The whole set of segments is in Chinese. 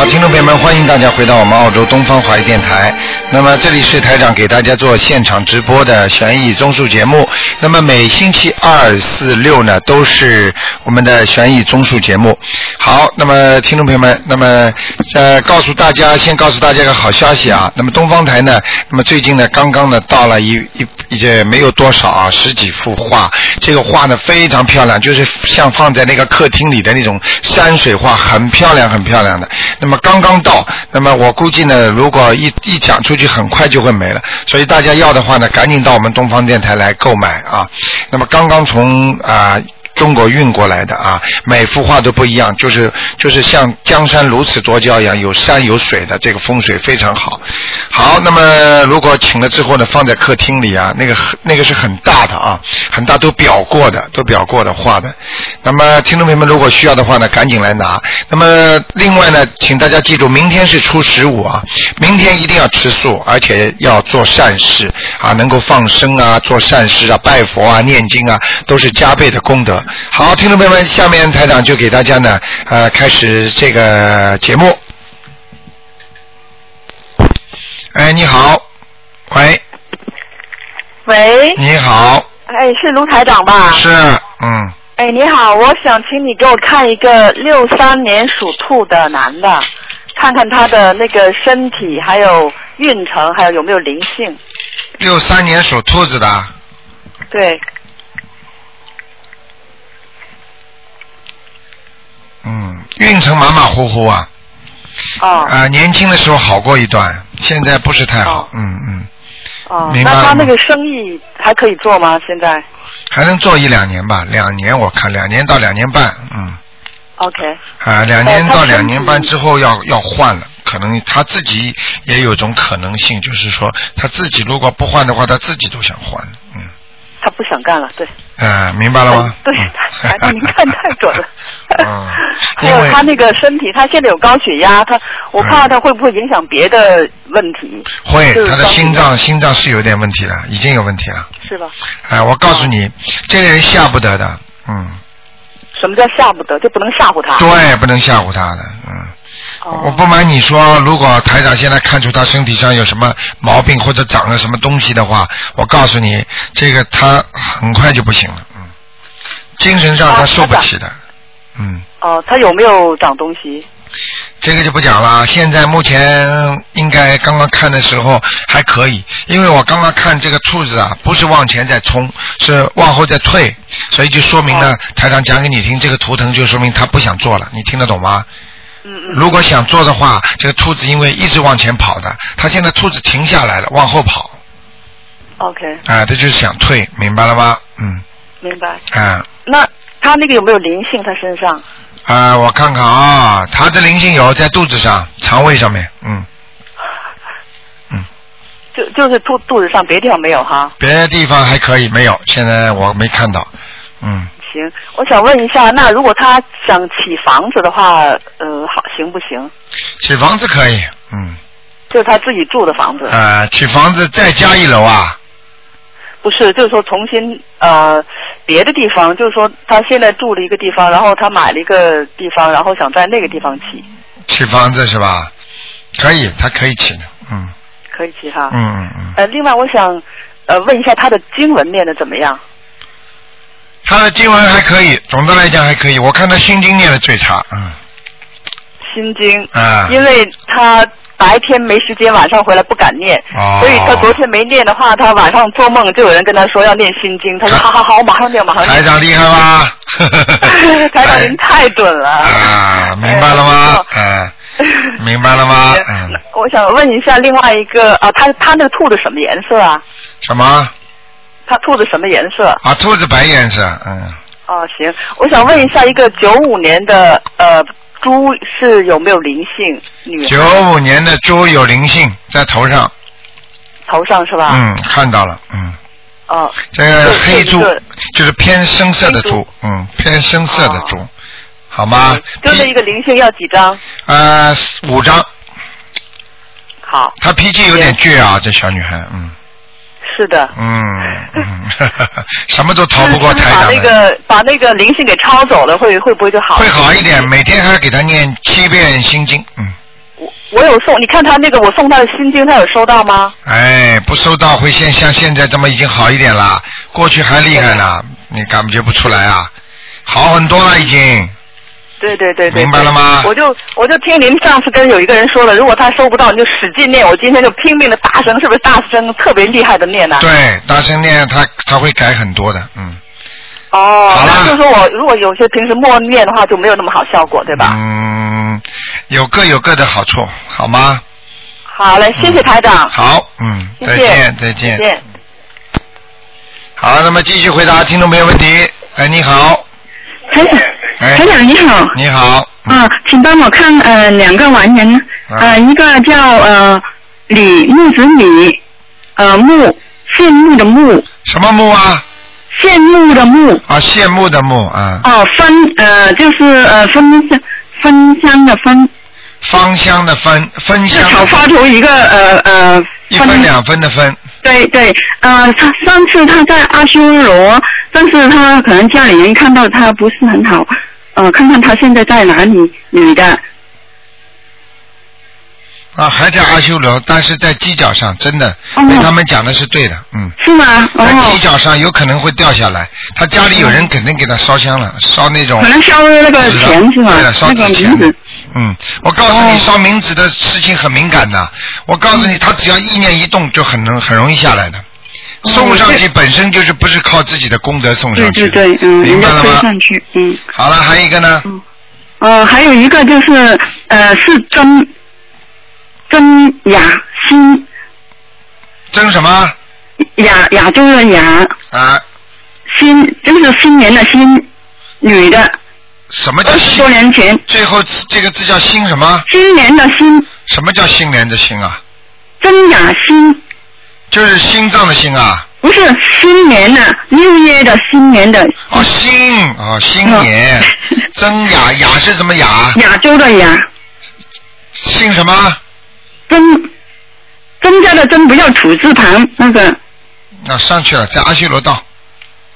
好听众朋友们，欢迎大家回到我们澳洲东方华语电台。那么这里是台长给大家做现场直播的悬疑综述节目。那么每星期二、四、六呢都是我们的悬疑综述节目。好，那么听众朋友们，那么呃告诉大家，先告诉大家个好消息啊。那么东方台呢，那么最近呢刚刚呢到了一一一些没有多少啊十几幅画，这个画呢非常漂亮，就是像放在那个客厅里的那种山水画，很漂亮，很漂亮的。那么刚刚到，那么我估计呢，如果一一讲出去，很快就会没了。所以大家要的话呢，赶紧到我们东方电台来购买啊。那么刚刚从啊。中国运过来的啊，每幅画都不一样，就是就是像江山如此多娇一样，有山有水的，这个风水非常好。好，那么如果请了之后呢，放在客厅里啊，那个那个是很大的啊，很大都裱过的，都裱过的画的。那么听众朋友们如果需要的话呢，赶紧来拿。那么另外呢，请大家记住，明天是初十五啊，明天一定要吃素，而且要做善事啊，能够放生啊，做善事啊，拜佛啊，念经啊，都是加倍的功德。好，听众朋友们，下面台长就给大家呢，呃，开始这个节目。哎，你好，喂，喂，你好，哎，是卢台长吧？是，嗯，哎，你好，我想请你给我看一个六三年属兔的男的，看看他的那个身体，还有运程，还有有没有灵性。六三年属兔子的，对，嗯，运程马马虎虎啊，哦。啊、年轻的时候好过一段，现在不是太好哦，嗯嗯，哦，明白了那他那个生意还可以做吗？现在？还能做一两年吧，两年我看两年到两年半，嗯，？OK，啊，两年到两年半之后要要换了，可能他自己也有种可能性，就是说他自己如果不换的话，他自己都想换，嗯，他不想干了，对。嗯，明白了吗？对，台长，您看太准了。嗯 还有他那个身体，他现在有高血压，他我怕他会不会影响别的问题？会，他的心脏心脏是有点问题了，已经有问题了。是吧？哎，我告诉你，这个人吓不得的，嗯，什么叫吓不得？就不能吓唬他？对，不能吓唬他的，嗯。哦我不瞒你说，如果台长现在看出他身体上有什么毛病或者长了什么东西的话，我告诉你，这个他很快就不行了，嗯，精神上他啊受不起的，嗯，哦，他有没有长东西？这个就不讲了。现在目前应该刚刚看的时候还可以，因为我刚刚看这个兔子啊，不是往前在冲，是往后在退，所以就说明呢，台长讲给你听，这个图腾就说明他不想做了，你听得懂吗？嗯嗯。如果想做的话，这个兔子因为一直往前跑的，它现在兔子停下来了，往后跑，OK，啊，这就是想退，明白了吗？嗯，明白。啊那它那个有没有灵性？它身上？啊，我看看啊，它的灵性有在肚子上、肠胃上面，嗯嗯，就就是肚肚子上，别的地方没有哈。别的地方还可以，没有，现在我没看到，嗯，行，我想问一下，那如果他想起房子的话，呃，好行不行？起房子可以，嗯，就是他自己住的房子，呃，起房子再加一楼啊，不是，就是说重新呃别的地方，就是说他现在住了一个地方，然后他买了一个地方，然后想在那个地方起，起房子是吧？可以，他可以起的，嗯可以起哈。嗯嗯嗯，呃，另外我想呃问一下他的经文念的怎么样？他的经文还可以，总的来讲还可以，我看他心经念的最差，嗯心经，啊，因为他白天没时间，晚上回来不敢念，哦所以他昨天没念的话，他晚上做梦就有人跟他说要念心经，他说 好好好，我马上念，马上念。台长厉害吧？台长您太准了。啊，明白了吗？哎嗯，明白了吗？嗯，我想问一下另外一个啊，他他那个兔子什么颜色啊？什么？他兔子什么颜色？啊，兔子白颜色，嗯，哦，行，我想问一下，一个九五年的呃猪是有没有灵性？九五年的猪有灵性在头上，头上是吧？嗯，看到了，嗯，哦，这个黑猪就是偏深色的猪猪，嗯，偏深色的猪，好吗？就这一个灵性要几张？呃，五张，好，她脾气有点倔啊，这小女孩，嗯是的。嗯嗯，什么都逃不过台把那。个把那个灵性给抄走了，会会不会就好？会好一点，每天还给他念七遍心经，嗯，我我有送，你看他那个我送他的心经，他有收到吗？哎，不收到会现像现在这么已经好一点了，过去还厉害呢，你感觉不出来啊？好很多了已经。对对对对，明白了吗我就我就听您上次跟有一个人说了，如果他收不到，你就使劲念。我今天就拼命的大声，是不是大声特别厉害的念呢、对，大声念他他会改很多的，嗯。哦，好了那就是说我如果有些平时默念的话，就没有那么好效果，对吧？嗯，有各有各的好处，好吗？好嘞，谢谢台长。好，嗯，再见，再见。再见。好，那么继续回答听众朋友问题。哎，你好，台长，哎。台长你好。你好，嗯啊，请帮我看呃两个完人，啊。呃一个叫呃李木子李，呃木羡慕的慕，什么木啊？羡慕的慕，啊，羡慕的慕啊，哦分呃就是呃分香分香的分，芳香的芬，芬香的草发图一个呃呃一分两分的分，对对，呃，他上次他在阿修罗，但是他可能家里人看到他不是很好，呃，看看他现在在哪里，女的，啊，还在阿修罗，但是在犄角上，真的哦被他们讲的是对的，嗯，是吗？在犄哦，角上有可能会掉下来，他家里有人肯定给他烧香了，烧那种可能烧那个钱是吗对了，？烧那个纸钱。嗯，我告诉你，哦烧冥纸的事情很敏感的。我告诉你，他只要意念一动，就很能很容易下来的。哦送上去本身就是不是靠自己的功德送上去对，对对，嗯，明白了吗？上去，嗯，好了，还有一个呢，呃，还有一个就是呃是曾曾雅欣。曾什么亚亚洲的雅啊？新就是新年的新，女的，什么叫新多？年前最后这个字叫新什么？新年的新什么叫新年的新啊？曾雅新。就是心脏的心啊？不是新年的六月的新年的哦，新哦，新年，真雅雅是什么雅？亚洲的雅，姓什么？增增加的增不要土字旁，那个啊，上去了，在阿修罗道。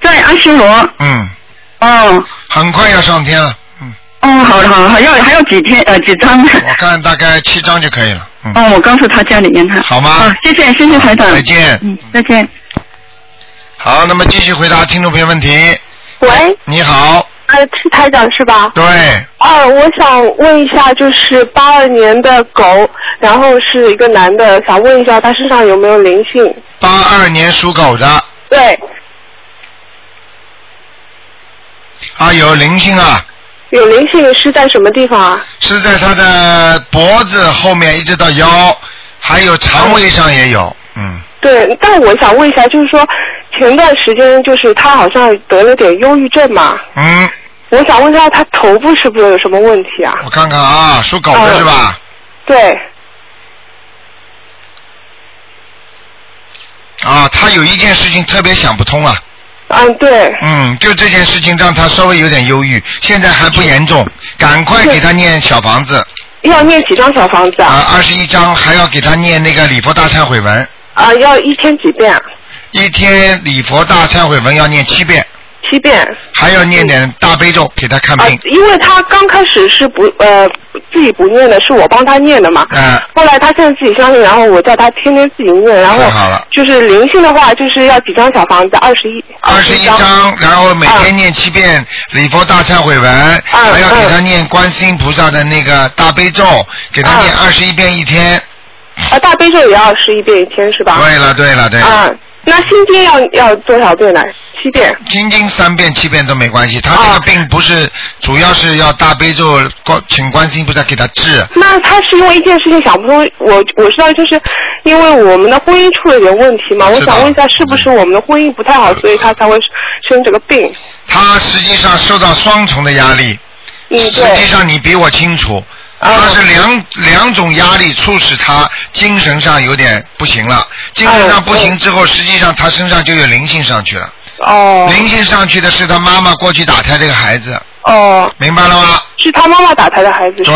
在阿修罗。嗯，哦很快要上天了。嗯，哦，好的好的，还要还要几天呃几张？我看大概七张就可以了。嗯，哦，我告诉他家里面他。好吗啊，谢谢谢谢台长。再见嗯，再见。好，那么继续回答听众朋友问题。喂，你好，呃，是台长是吧？对，哦，我想问一下，就是八二年的狗，然后是一个男的，想问一下他身上有没有灵性？八二年属狗的对，啊，有灵性啊，有灵性是在什么地方啊？是在他的脖子后面一直到腰，还有肠胃上也有。嗯，对，但我想问一下，就是说前段时间就是他好像得了点忧郁症嘛，嗯，我想问一下他头部是不是有什么问题啊？我看看啊，属狗的嗯是吧？对，啊，他有一件事情特别想不通啊。嗯，对，嗯，就这件事情让他稍微有点忧郁，现在还不严重，赶快给他念小房子要念几张小房子啊？啊，二十一张，还要给他念那个礼佛大忏悔文，啊，要一天几遍啊？一天礼佛大忏悔文要念七遍，七遍。还要念点大悲咒给他看啊病。，因为他刚开始是不呃自己不念的，是我帮他念的嘛。嗯后来他现在自己相信，然后我叫他天天自己念，然后太好了就是灵性的话，就是要几张小房子，二十一。二十一张，然后每天念七遍礼佛大忏悔文，嗯还要给他念观世音菩萨的那个大悲咒，给他念二十一遍一天。啊，大悲咒也要十一遍一天是吧？对了对了对了，啊，那心经要要多少遍呢？七遍。心经三遍七遍都没关系，他这个哦病不是主要是要大悲咒关请观世音菩萨给他治。那他是因为一件事情想不通，我我知道就是因为我们的婚姻出了点问题嘛，我想问一下，是不是我们的婚姻不太好，所以他才会生这个病？他实际上受到双重的压力，嗯，实际。上你比我清楚，哦他是两两种压力促使他精神上有点不行了，精神上不行之后，实际上他身上就有灵性上去了，哦灵性上去的是他妈妈过去打胎这个孩子，哦，明白了吗？是他妈妈打胎的孩子。对，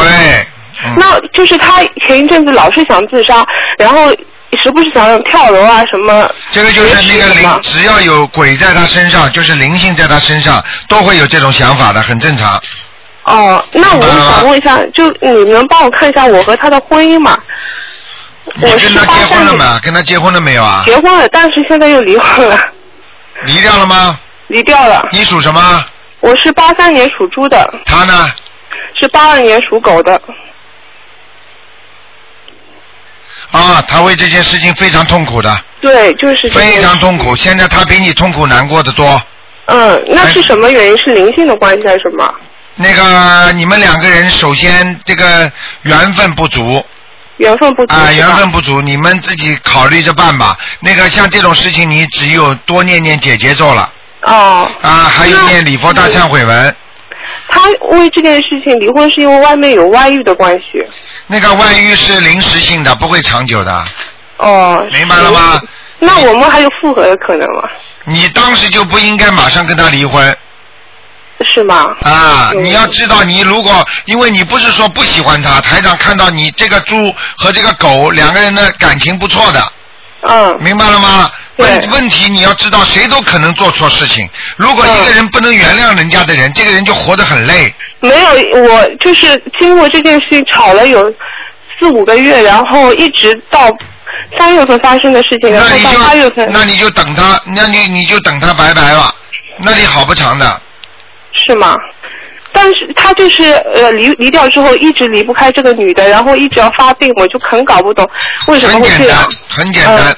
嗯，那就是他前一阵子老是想自杀，然后时不时想跳楼啊什么。这个就是那个灵，只要有鬼在他身上，就是灵性在他身上，都会有这种想法的，很正常。哦，那我想问一下，就你能帮我看一下我和他的婚姻吗？你我跟他结婚了83吗？跟他结婚了没有啊？结婚了，但是现在又离婚了，离掉了吗？离掉了。你属什么？我是八三年属猪的，他呢？是八二年属狗的。啊，他为这件事情非常痛苦的，对，就是非常痛苦。现在他比你痛苦难过的多。嗯，那是什么原因？是灵性的关系还是什么？那个你们两个人首先这个缘分不足缘分不足啊，缘分不足，你们自己考虑着办吧。那个像这种事情，你只有多念念解结咒了哦，啊，还有念礼佛大忏悔文。他为这件事情离婚是因为外面有外遇的关系。那个外遇是临时性的，不会长久的，哦，明白了吗？那我们还有复合的可能吗？你当时就不应该马上跟他离婚是吗？啊！嗯你要知道，你如果因为你不是说不喜欢他，台长看到你这个猪和这个狗两个人的感情不错的，嗯，明白了吗？问问题你要知道，谁都可能做错事情。如果一个人不能原谅人家的人，这个人就活得很累。没有，我就是经过这件事情吵了有四五个月，然后一直到三月份发生的事情，然后那你到八月就份那你就等他，那你你就等他拜拜吧，那里好不长的。是吗？但是他就是呃离离掉之后一直离不开这个女的，然后一直要发病，我就很搞不懂为什么很简单会这样。，很简单。嗯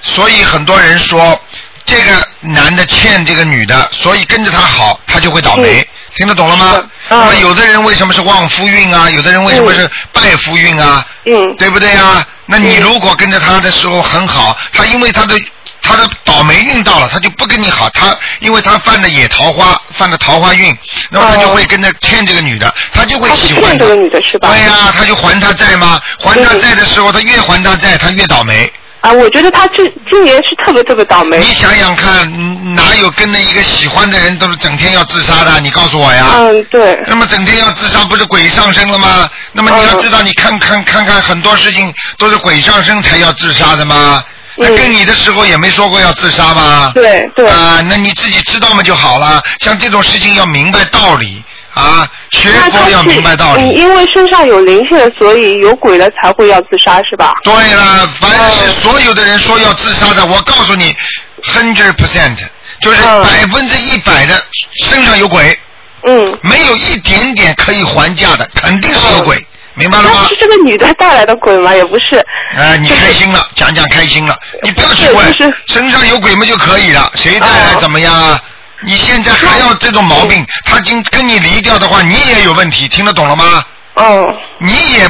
所以很多人说，这个男的欠这个女的，所以跟着他好，他就会倒霉。听得懂了吗？嗯那么有的人为什么是旺夫运啊？有的人为什么是败夫运啊？嗯对不对啊？那你嗯如果跟着他的时候很好，他因为他的他的倒霉运到了，他就不跟你好。他因为他犯的野桃花，犯的桃花运，那么他就会跟着欠这个女的，他就会喜欢这个女的是吧？对呀、他就还他债吗？还他债的时候，他越还他债，他越倒霉。啊，我觉得他这今年是特别特别倒霉你。想想看，嗯哪有跟着一个喜欢的人都是整天要自杀的？你告诉我呀。嗯，对。那么整天要自杀，不是鬼上身了吗？那么你要知道，你看看看看，很多事情都是鬼上身才要自杀的吗？那嗯跟你的时候也没说过要自杀吗？对对啊，那你自己知道嘛就好了。像这种事情要明白道理啊，学佛要明白道理。嗯因为身上有灵性，所以有鬼了才会要自杀，是吧？对了，凡是所有的人说要自杀的，我告诉你，hundred percent 就是嗯百分之一百的身上有鬼，嗯。没有一点点可以还价的，肯定是有鬼，明白了吗那是？这个女的带来的鬼吗？也不是。哎、你开心了，讲讲开心了，你不要去对问就是，身上有鬼嘛就可以了，谁带来哦怎么样啊？你现在还要这种毛病，他今跟你离掉的话，你也有问题，听得懂了吗？哦。你也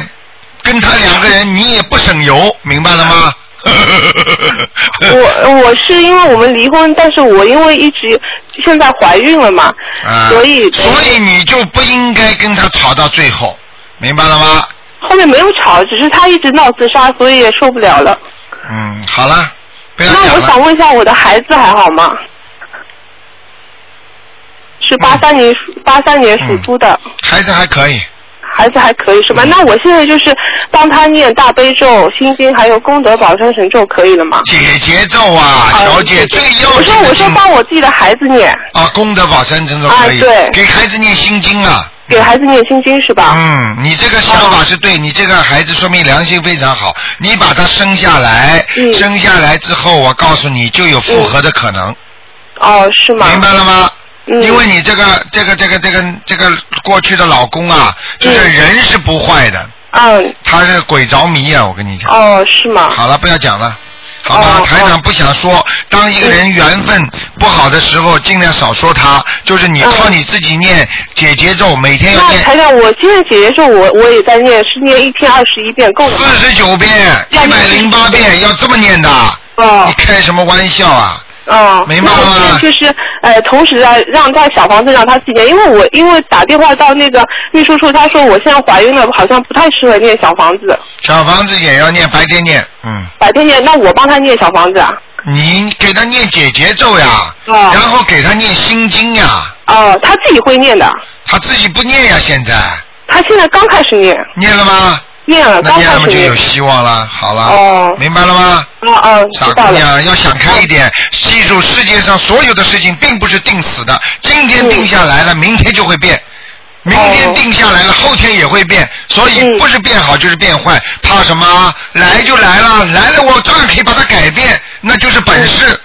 跟他两个人，你也不省油，明白了吗？我 我是因为我们离婚，但是我因为一直现在怀孕了嘛，啊，所以所以你就不应该跟他吵到最后，明白了吗？后面没有吵，只是他一直闹自杀，所以也受不了了。嗯，好了，不要那。我想问一下，我的孩子还好吗？是八三年属八三年属猪的，孩子还可以，孩子还可以是吧？嗯那我现在就是帮他念大悲咒、心经，还有功德宝山神咒，可以了吗？解节奏啊，小姐最要我说我说帮我自己的孩子念，啊，功德宝山神咒可以，啊对给孩子念心经啊。给孩子念心经是吧？嗯，你这个想法是对，你这个孩子说明良心非常好。你把他生下来，嗯生下来之后，我告诉你就有复合的可能，哦，是吗？明白了吗？嗯因为你这个这个这个这个这个过去的老公啊，就是嗯人是不坏的，嗯，他是鬼着迷啊，我跟你讲。哦，是吗？好了，不要讲了。好台长不想说，当一个人缘分不好的时候，尽量少说他。就是你嗯靠你自己念解节奏，每天要念台长，我现在姐姐咒我我也在念，是念一天二十一遍够了吗？四十九遍，一百零八遍，要这么念的。哦你开什么玩笑啊？哦，明白了吗那我现在就是呃，同时啊，让他小房子让他自己念，因为我因为打电话到那个秘书处，他说我现在怀孕了，好像不太适合念小房子，小房子也要念，白天念，嗯，白天念，那我帮他念小房子啊？你给他念解节奏呀，哦。然后给他念心经呀，哦，他自己会念的，他自己不念呀，现在。他现在刚开始念，念了吗？念了，那刚开始念念了嘛就有。希望了，好了，哦明白了吗？哦哦，傻。姑娘，要想开一点，记住世界上所有的事情并不是定死的，今天定下来了，明天就会变。明天定下来了，后天也会变，所以嗯不是变好就是变坏，怕什么？来就来了，来了我照样可以把它改变，那就是本事。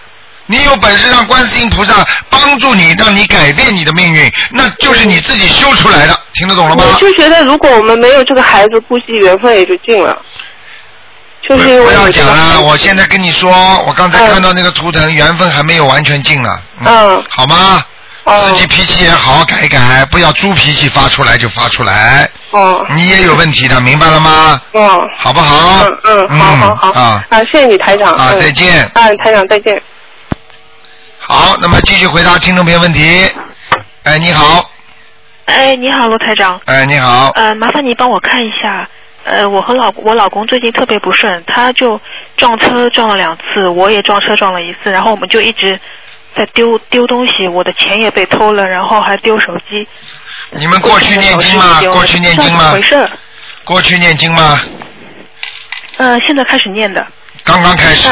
你有本事让观世音菩萨帮助你，让你改变你的命运，那就是你自己修出来的，听得懂了吗？我就觉得，如果我们没有这个孩子，估计缘分也就尽了。就是因为不要讲了，我现在跟你说，我刚才看到那个图腾，缘分还没有完全尽了。嗯好吗？哦自己脾气也好好改一改，不要猪脾气发出来就发出来，哦你也有问题的，明白了吗？嗯好不好？嗯嗯，好好好啊啊，谢谢你台长啊，嗯再见。嗯，台长再见。好，那么继续回答听众朋友问题。哎，你好，哎，你好，罗台长。哎，你好，呃，麻烦你帮我看一下，呃，我和老我老公最近特别不顺，他就撞车撞了两次，我也撞车撞了一次，然后我们就一直在丢丢东西，我的钱也被偷了，然后还丢手机。你们过去念经吗？过去念经吗回？事？过去念经吗？呃，现在开始念的，刚刚开始。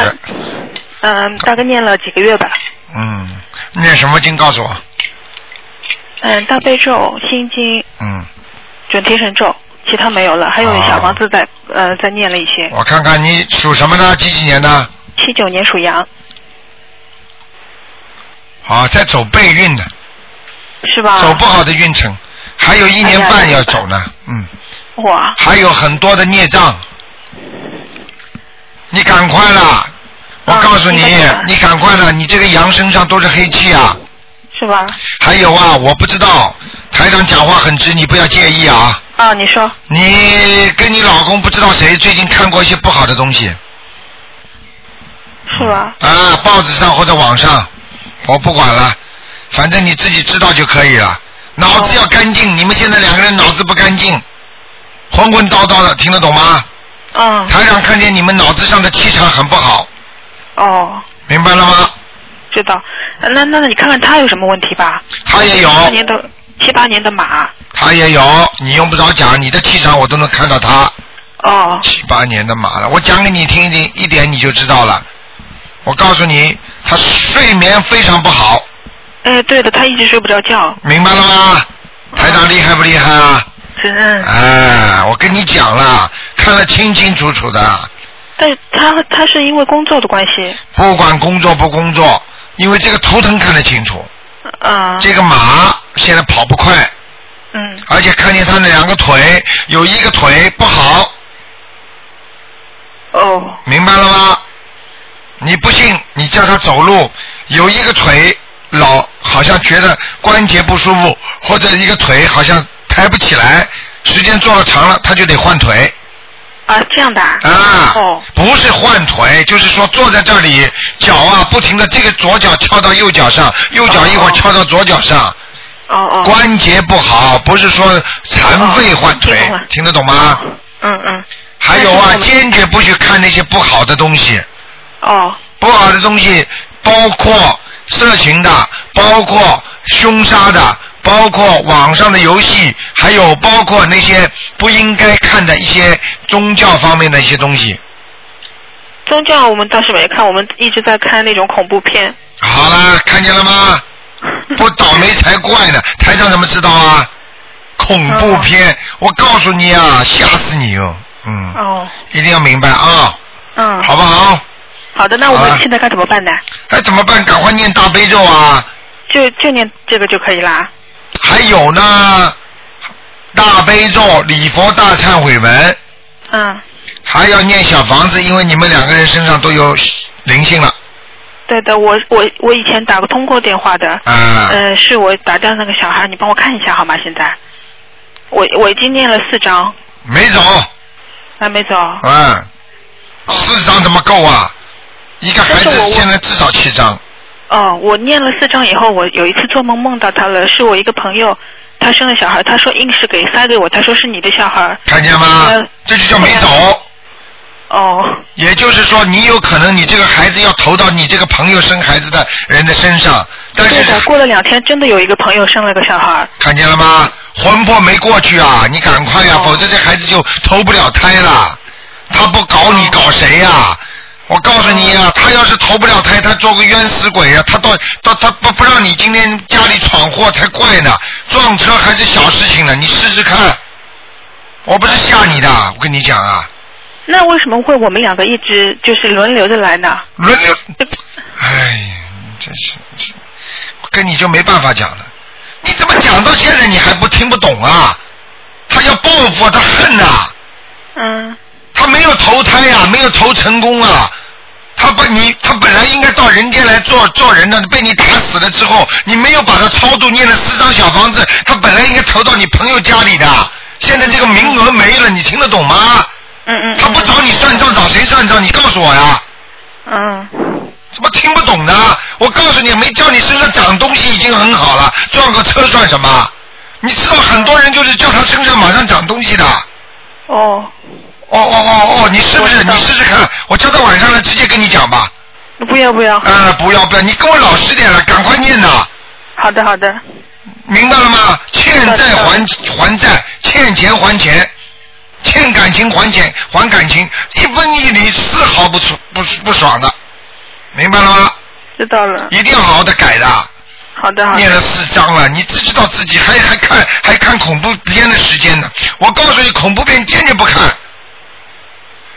嗯、大概念了几个月吧。嗯，念什么经？告诉我。嗯、大悲咒、心经、嗯，准提神咒，其他没有了，还有小房子在、呃在念了一些。我看看你属什么呢？几几年的？七九年属羊，好，在走背运的，是吧？走不好的运程，还有一年半要走呢。嗯，哇，还有很多的孽障，你赶快了！我告诉你你赶快的！你这个羊身上都是黑气啊！是吧？还有啊，我不知道，台长讲话很直，你不要介意啊。啊，你说你跟你老公不知道谁最近看过一些不好的东西是吧？啊，报纸上或者网上，我不管了，反正你自己知道就可以了。脑子要干净，你们现在两个人脑子不干净，混混叨叨的，听得懂吗？嗯，台长看见你们脑子上的气场很不好，哦，明白了吗？知道。那那那你看看他有什么问题吧？他也有七八年的七八年的马。他也有，你用不着讲，你的气场我都能看到他。哦七八年的马了，我讲给你听一听，一点你就知道了。我告诉你，他睡眠非常不好，哎，对的，他一直睡不着觉。明白了吗？台长厉害不厉害啊？真，哎，我跟你讲了，看得清清楚楚的，但是他他是因为工作的关系。不管工作不工作，因为这个图腾看得清楚，嗯。这个马现在跑不快，嗯。而且看见他的两个腿有一个腿不好，哦。明白了吗？你不信，你叫他走路，有一个腿老好像觉得关节不舒服，或者一个腿好像抬不起来，时间坐了长了，他就得换腿啊，这样的啊。啊。哦。不是换腿，就是说坐在这里，脚啊不停的这个左脚翘到右脚上，右脚一会儿翘到左脚上，哦哦。关节不好，不是说残废换腿，听得懂吗？嗯嗯。还有啊，坚决不去看那些不好的东西。哦。不好的东西包括色情的，包括凶杀的，包括网上的游戏，还有包括那些不应该看的一些宗教方面的一些东西。宗教我们倒是没看，我们一直在看那种恐怖片。好了，看见了吗？不倒霉才怪呢！台长怎么知道啊？恐怖片，我告诉你啊，吓死你哦！嗯，哦。一定要明白啊，嗯。好不好？好的，那我们现在该怎么办呢？哎，怎么办？赶快念大悲咒啊！就就念这个就可以啦。还有呢，大悲咒、礼佛大忏悔文，嗯，还要念小房子，因为你们两个人身上都有灵性了。对的，我我我以前打过通过电话的，啊呃，是我打掉那个小孩，你帮我看一下好吗？现在，我我已经念了四张，没走，还没走。嗯，四张怎么够啊？一个孩子现在至少七张。哦，我念了四章以后，我有一次做梦梦到他了，是我一个朋友，他生了小孩，他说硬是给塞给我，他说是你的小孩。看见吗呃？这就叫没走。哦。也就是说，你有可能你这个孩子要投到你这个朋友生孩子的人的身上，但是对的，过了两天，真的有一个朋友生了个小孩。看见了吗？魂魄没过去啊，你赶快呀、哦否则这孩子就投不了胎了。他不搞你，搞谁呀、我告诉你啊，他要是投不了胎，他做个冤死鬼啊，他到到他不不让你今天家里闯祸才怪呢，撞车还是小事情呢，你试试看。我不是吓你的，我跟你讲啊，那为什么会我们两个一直就是轮流着来呢？轮流，哎呀，你真是，跟你就没办法讲了。你怎么讲到现在你还不听不懂啊？他要报复，他恨呐、嗯他没有投胎呀、没有投成功啊。他把你，他本来应该到人间来做做人的，被你打死了之后，你没有把他超度念了四张小房子，他本来应该投到你朋友家里的，现在这个名额没了，你听得懂吗？嗯嗯。他不找你算账，找谁算账？你告诉我呀。嗯怎么听不懂呢？我告诉你，没叫你身上长东西已经很好了，撞个车算什么？你知道很多人就是叫他身上马上长东西的。哦，哦哦哦哦，你是不是？你试试看，我叫他晚上来直接跟你讲吧。不要不要。啊、不要不要，你跟我老实点了，赶快念呐，好的好的。明白了吗？欠债还还债，欠钱还钱，欠感情还钱还感情，一分一厘丝毫不爽不不爽的，明白了吗？知道了。一定要好好的改的。好的好的。念了四章了，你只知道自己还还看还看恐怖片的时间呢。我告诉你，恐怖片坚决不看，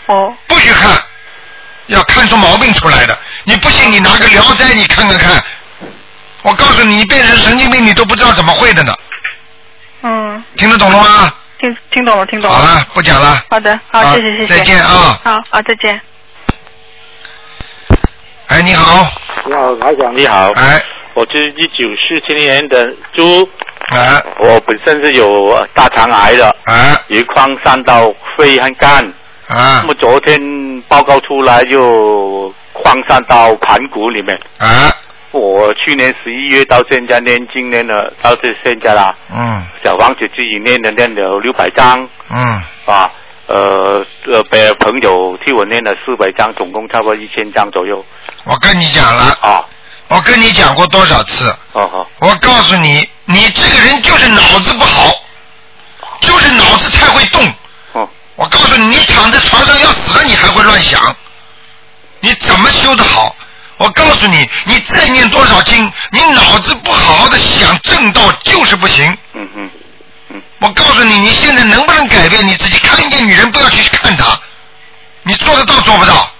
哦不许看，要看出毛病出来的。你不信，你拿个《聊斋》你看看看。我告诉你，你变成神经病，你都不知道怎么会的呢。嗯，听得懂了吗？听听懂了听懂了。好了，不讲了。好的好好谢谢谢谢。再见啊好好再见。哎，你好，你好，台长。你好，哎，我是一九四七年的猪，啊，我本身是有大肠癌的，啊，有扩散到肺和肝，啊。那，么昨天报告出来就扩散到盘古里面。啊，我去年十一月到现在念经念了，到这现在啦，嗯，小房子自己念了念了六百张。嗯，啊，呃呃，别朋友替我念了四百张，总共差不多一千张左右。我跟你讲了，啊。我跟你讲过多少次？哦哦。我告诉你，你这个人就是脑子不好，就是脑子太会动。哦我告诉你，你躺在床上要死了，你还会乱想，你怎么修得好？我告诉你，你再念多少经，你脑子不好好的想正道就是不行。嗯嗯嗯我告诉你，你现在能不能改变你自己？看见女人不要去看她，你做得到做不到？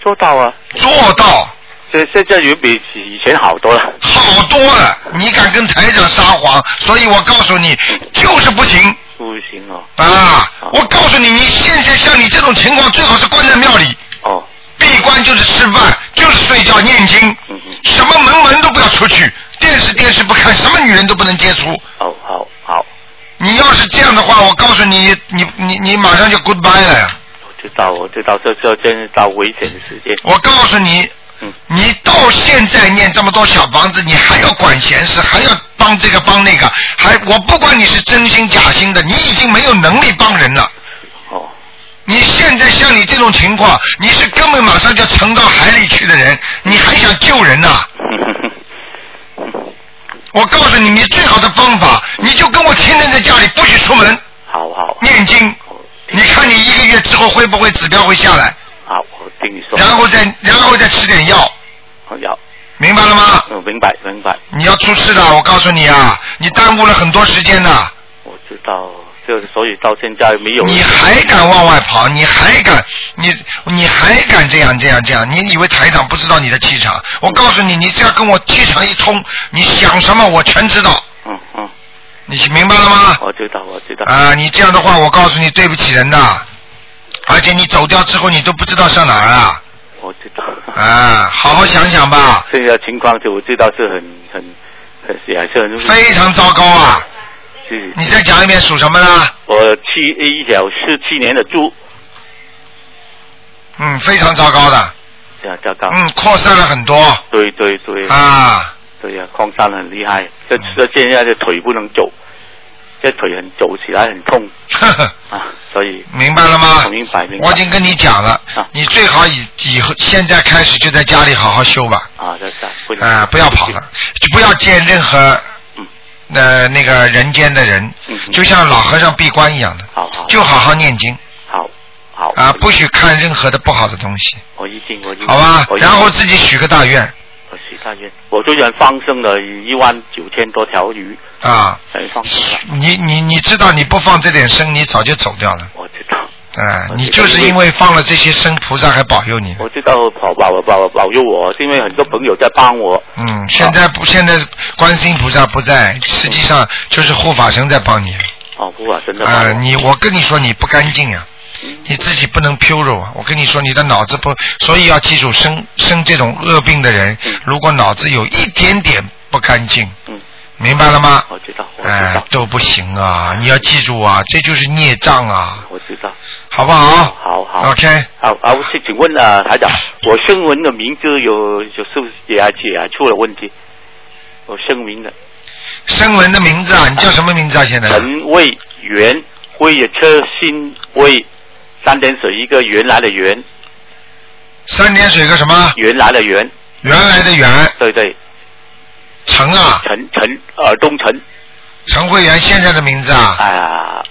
做到啊。做到，这现在有比以前好多了。好多了。你敢跟台长撒谎，所以我告诉你，就是不行。不行哦。啊！我告诉你，你现在像你这种情况，最好是关在庙里，哦，闭关就是吃饭，就是睡觉念经，什么门门都不要出去，电视电视不看，什么女人都不能接触。好好好，你要是这样的话，我告诉你，你你你马上就 goodbye 了呀！我知道，我知道，这这真是到危险的时间。我告诉你，嗯。你到现在念这么多小房子，你还要管闲事，还要帮这个帮那个，还我不管你是真心假心的，你已经没有能力帮人了。哦，你现在像你这种情况，你是根本马上就沉到海里去的人，你还想救人呐、我告诉你，你最好的方法，你就跟我天天在家里不许出门好好。念经，你看你一个月之后会不会指标会下来，好，我听你说。然后再然后再吃点药，好药，明白了吗？嗯，明白明白，你要出事的，我告诉你啊，你耽误了很多时间呢。我知道，就是所以到现在没有。你还敢往外跑？你还敢？你你还敢这样这样这样？你以为台长不知道你的气场？我告诉你，你只要跟我气场一通，你想什么我全知道。嗯嗯，你明白了吗？我知道我知道。啊，你这样的话，我告诉你对不起人的，而且你走掉之后，你都不知道上哪儿啊！我知道。啊，好好想想吧，现在情况就我知道是很很很也是很 非常糟糕啊！是你再讲一遍属什么呢？我七一九四七年的猪，嗯，非常糟糕的，这样糟糕。嗯，扩散了很多对对对。啊，对呀、扩散很厉害，这这现在的腿不能走，这腿很走起来很痛。啊，所以明白了吗？明白明白。我已经跟你讲了，啊。你最好以以后现在开始就在家里好好修吧，啊，这是啊、不要跑了，就不要见任何嗯。呃那个人间的人，就像老和尚闭关一样的，好好就好好念经，好好啊，不许看任何的不好的东西，我一定我一定好吧然后自己许个大愿。我我虽然放生了一万九千多条鱼，啊，才放生了，你你你知道你不放这点生，你早就走掉了。我知道。哎，我你就是因为放了这些生，菩萨还保佑你。我知道保保保保佑我，是因为很多朋友在帮我。嗯，现在不，现在观世音菩萨不在，实际上就是护法神在帮你。哦，护法神在啊、帮我。你我跟你说你不干净呀、嗯你自己不能 pure 啊！我跟你说，你的脑子不，所以要记住，生生这种恶病的人嗯，如果脑子有一点点不干净，嗯，明白了吗？我知道，我知哎道，，都不行啊！你要记住啊，这就是孽障啊，我知道。好不好？好好 OK，好，好，请请问啊，台长，我声纹的名字有有是不是也也出了问题？我声明的声纹的名字啊，你叫什么名字啊？现在？陈卫元辉也车新魏三点水一个原来的原。三点水个什么？原来的原，原来的原。对对，陈啊，陈陈尔东陈，陈慧元现在的名字啊？哎呀，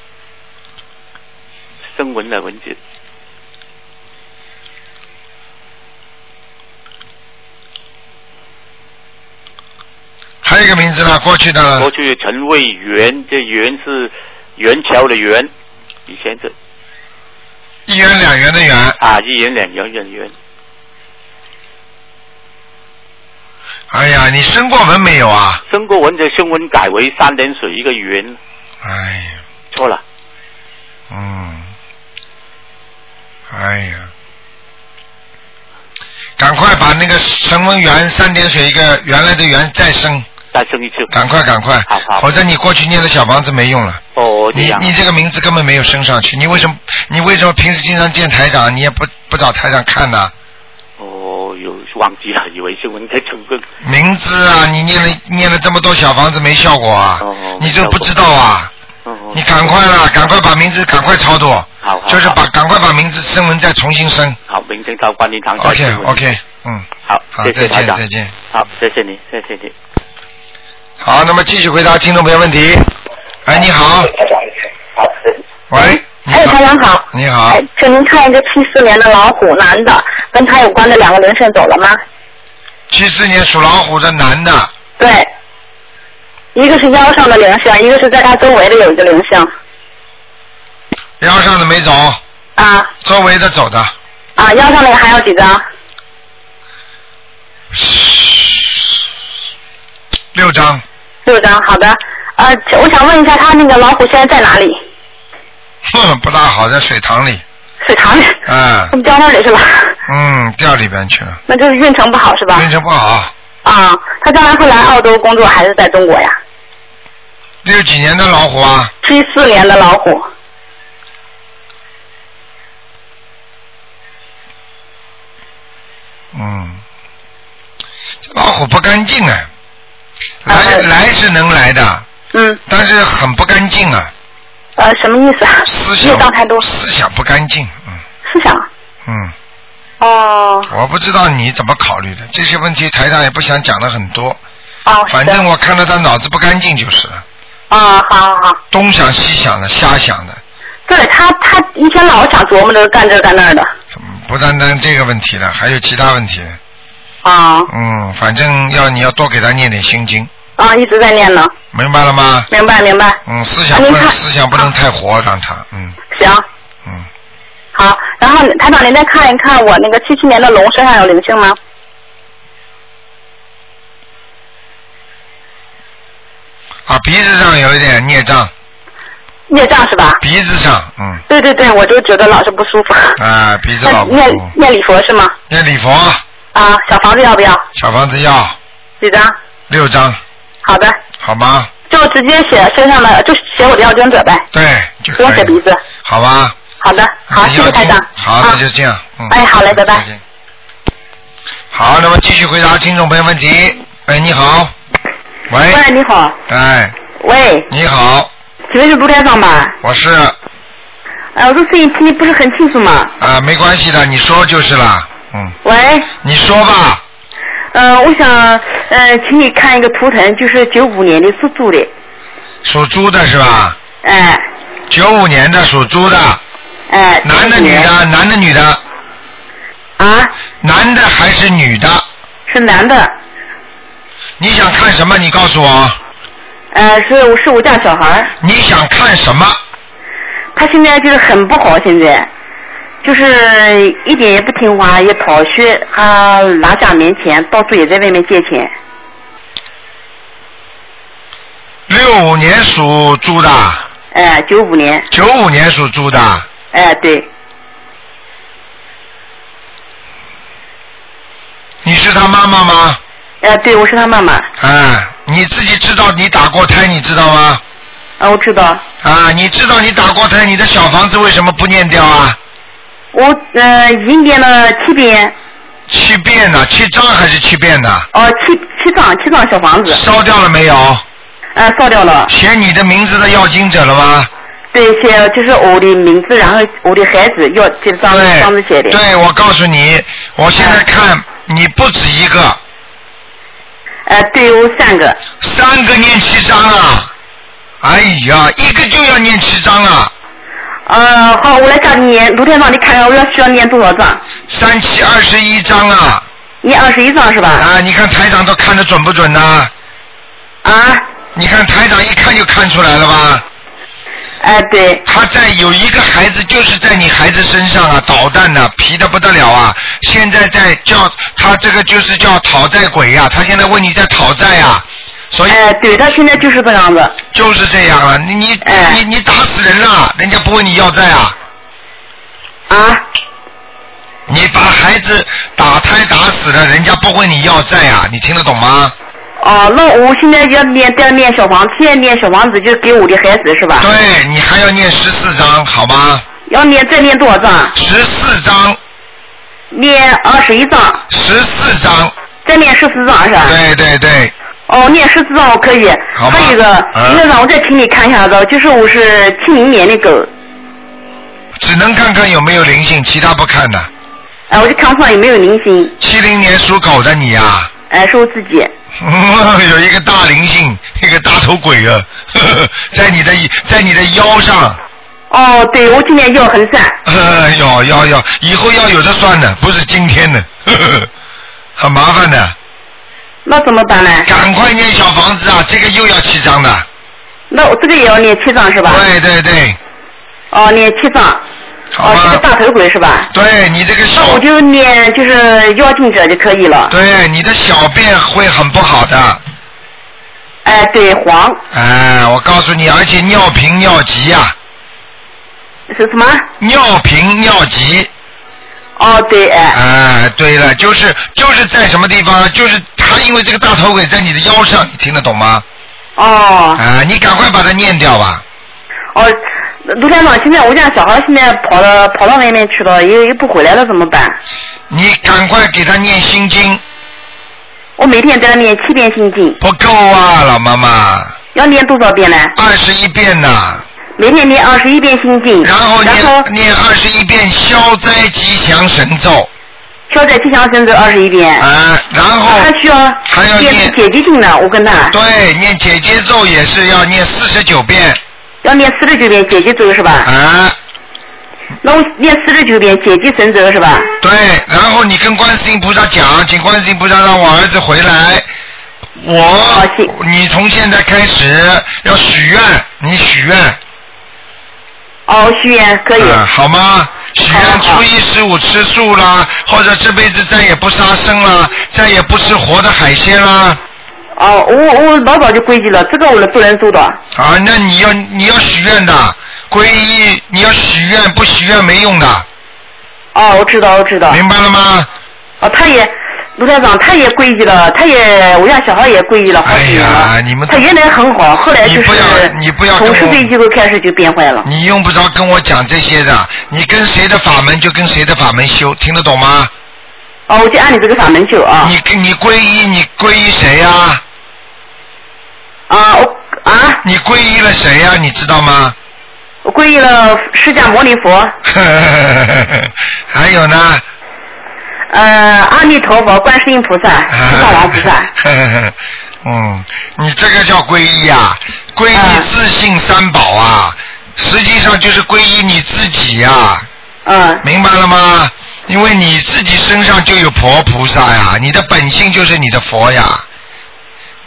声纹的文字，还有一个名字呢，过去的。过，去陈魏元，这元是元桥的元，以前是一元两元的元，啊一元两元元元，哎呀，你生过文没有啊？生过文的升文改为三点水一个元，哎呀，错了。嗯，哎呀，赶快把那个神文元三点水一个原来的元再生，再生一次。赶快赶快好好，否则你过去念的小房子没用了。哦，这样。你你这个名字根本没有升上去，你为什么你为什么平时经常见台长，你也不不找台长看呢？哦，有忘记了，以为是文在成分。名字啊，你念了念了这么多小房子没效果啊，哦你这不知道啊？哦，你赶快了，赶快把名字赶快超度，好好就是把赶快把名字声纹再重新升。好，明天到观音堂再 OK 生文 OK，嗯，好，好，谢谢台长再见再。见。好，谢谢你，谢谢你。好，那么继续回答听众朋友问题。哎，你好，喂，哎，台长好。你好哎，，请您看一个七四年的老虎男的，跟他有关的两个灵性走了吗？七四年属老虎的男的，对，一个是腰上的灵性，一个是在他周围的有一个灵性。腰上的没走，啊周围的走的，啊，腰上那个还有几张？六张，六张，好的。呃，我想问一下，他那个老虎现在在哪里？哼，不大好，在水塘里，水塘里。嗯我们掉那里是吧？嗯，掉里边去了，那就是运程不好是吧？运程不好。啊，他将来会来澳洲工作还是在中国呀？六几年的老虎啊，七四年的老虎。嗯，这老虎不干净啊，来、啊来是能来的，嗯，但是很不干净啊，呃，什么意思？啊？思想太多。思想不干净，嗯。思想。嗯，哦。我不知道你怎么考虑的，这些问题台上也不想讲的很多，哦，反正我看到他脑子不干净就是了，啊，好好好，东想西想的，瞎想的，对他，他一天老想琢磨着干这干那的。嗯不单单这个问题了，还有其他问题，啊嗯，反正要你要多给他念点心经，啊，一直在念呢，明白了吗？明白明白，嗯，思想不能啊思想不能太活，让他，嗯行嗯，好。然后台长，您再看一看我那个七七年的龙身上有灵性吗？啊，鼻子上有一点孽障，孽障是吧？鼻子上，嗯，对对对，我就觉得老是不舒服。啊，鼻子老不念舒服，念礼佛是吗？念礼佛，啊，小房子要不要？小房子要几张？六张，好的，好吗？就直接写身上的，就写我的要经者呗，对，就不用写鼻子。好吧？好的，好，谢谢台长。好，啊那就这样，嗯。哎好嘞拜拜。好，那么继续回答听众朋友问题。哎，你好，喂，喂，你好，哎，喂，你好，请问是卢台长吧？我是哎，我这声音听你不是很清楚吗？啊，没关系的，你说就是了，嗯，喂，你说吧，呃，我想呃，请你看一个图腾，就是九五年的属猪的，属猪的是吧？哎、九五年的属猪的，哎。男的女的？男的女的？啊？男的还是女的？是男的。你想看什么？你告诉我。呃，是我是我家小孩。你想看什么？他现在就是很不好，现在就是一点也不听话，也逃学，还拿家面钱，到处也在外面借钱。六五年属猪的。哎，九五年。九五年属猪的。哎，对。你是他妈妈吗？哎，对，我是他妈妈。啊，你自己知道你打过胎，你知道吗？啊，我知道。啊，你知道你打过胎，你的小房子为什么不念掉啊？我呃已经念了七遍。七遍呢？七张还是七遍呢？哦，七七张，七张小房子。烧掉了没有？啊，烧掉了。写你的名字的要经者了吗？对，写就是我的名字，然后我的孩子要这张张子写的。对，我告诉你，我现在看你不止一个。呃，对，我三个。三个念七张啊！哎呀，一个就要念七张啊！呃，好，我来家里念。卢天放，你看看我要需要念多少张？三七二十一张啊！念二十一张是吧？啊，你看台长都看得准不准呢？啊？你看台长一看就看出来了吧？哎，对。他在有一个孩子，就是在你孩子身上啊，捣蛋呢，皮的不得了啊！现在在叫他这个就是叫讨债鬼呀、他现在问你在讨债呀、所以。哎，对他现在就是这样子。就是这样啊，你你、你你打死人了，人家不问你要债啊？啊？你把孩子打胎打死了，人家不问你要债啊？你听得懂吗？哦，那我现在要念再念小房子，现在念小房子就给我的孩子是吧？对你还要念十四章，好吗？要念再念多少章？十四章。念二十一张。十四章。再念十四章是吧？对对对。哦，念十四张我可以。好吧还有一个，嗯一个让我再请你看一下子，就是我是七零年的狗，只能看看有没有灵性，其他不看的。哎，我就看看有没有灵性，七零年属狗的你啊，哎，是我自己。有一个大灵性，一个大头鬼啊，呵 呵在你的在你的腰上。哦，对，我今年腰很散。呃，要要要，以后要有的算的，不是今天的，呵呵很麻烦的。那怎么办呢？赶快念小房子啊，这个又要七张的。那我这个也要念七张是吧？对对对。哦，念七张。哦，这个大头鬼是吧？对你这个小那我就念就是妖精者就可以了。对，你的小便会很不好的。哎，对，黄哎，我告诉你，而且尿频尿急呀、是什么？尿频尿急。哦，对，哎。哎，对了，就是就是在什么地方？就是他因为这个大头鬼在你的腰上，你听得懂吗？哦。啊，你赶快把它念掉吧。哦，卢台长，现在我家小孩现在跑到跑到外面去了，也也不回来了，怎么办？你赶快给他念心经。我每天给他念七遍心经。不够啊，老妈妈。要念多少遍呢？二十一遍呐。每天念二十一遍心经。然后然后念念二十一遍消灾吉祥神咒。消灾吉祥神咒二十一遍。啊，然后他需要还要念姐姐经呢，我跟他。对，念姐姐咒也是要念四十九遍。要念四十九遍姐姐咒是吧？啊。那我念四十九遍姐姐神咒是吧？对，然后你跟观世音菩萨讲，请观世音菩萨让我儿子回来。我，你从现在开始要许愿，你许愿。哦，许愿可以。嗯，好吗？许愿初一十五吃素啦，或者这辈子再也不杀生啦，再也不吃活的海鲜啦。哦，我我老早就规矩了，这个我不能做的。啊，那你要你要许愿的，皈依你要许愿，不许愿没用的。哦，我知道，我知道。明白了吗？哦，他也，卢台长，他也皈依了，他也，我家小孩也皈依了好几年了。哎呀，你们他原来很好，后来就是你不要跟我从十岁之后开始就变坏了。你用不着跟我讲这些的，你跟谁的法门就跟谁的法门修，听得懂吗？哦，我就按你这个法门修啊。你跟你皈依，你皈依谁呀、啊，我啊。你皈依了谁呀、你知道吗？我皈依了释迦牟尼佛，还有呢？呃，阿弥陀佛，观世音菩萨，地藏王菩萨。嗯，你这个叫皈依啊，皈依自信三宝啊，实际上就是皈依你自己呀、嗯明白了吗？因为你自己身上就有佛菩萨呀，你的本性就是你的佛呀。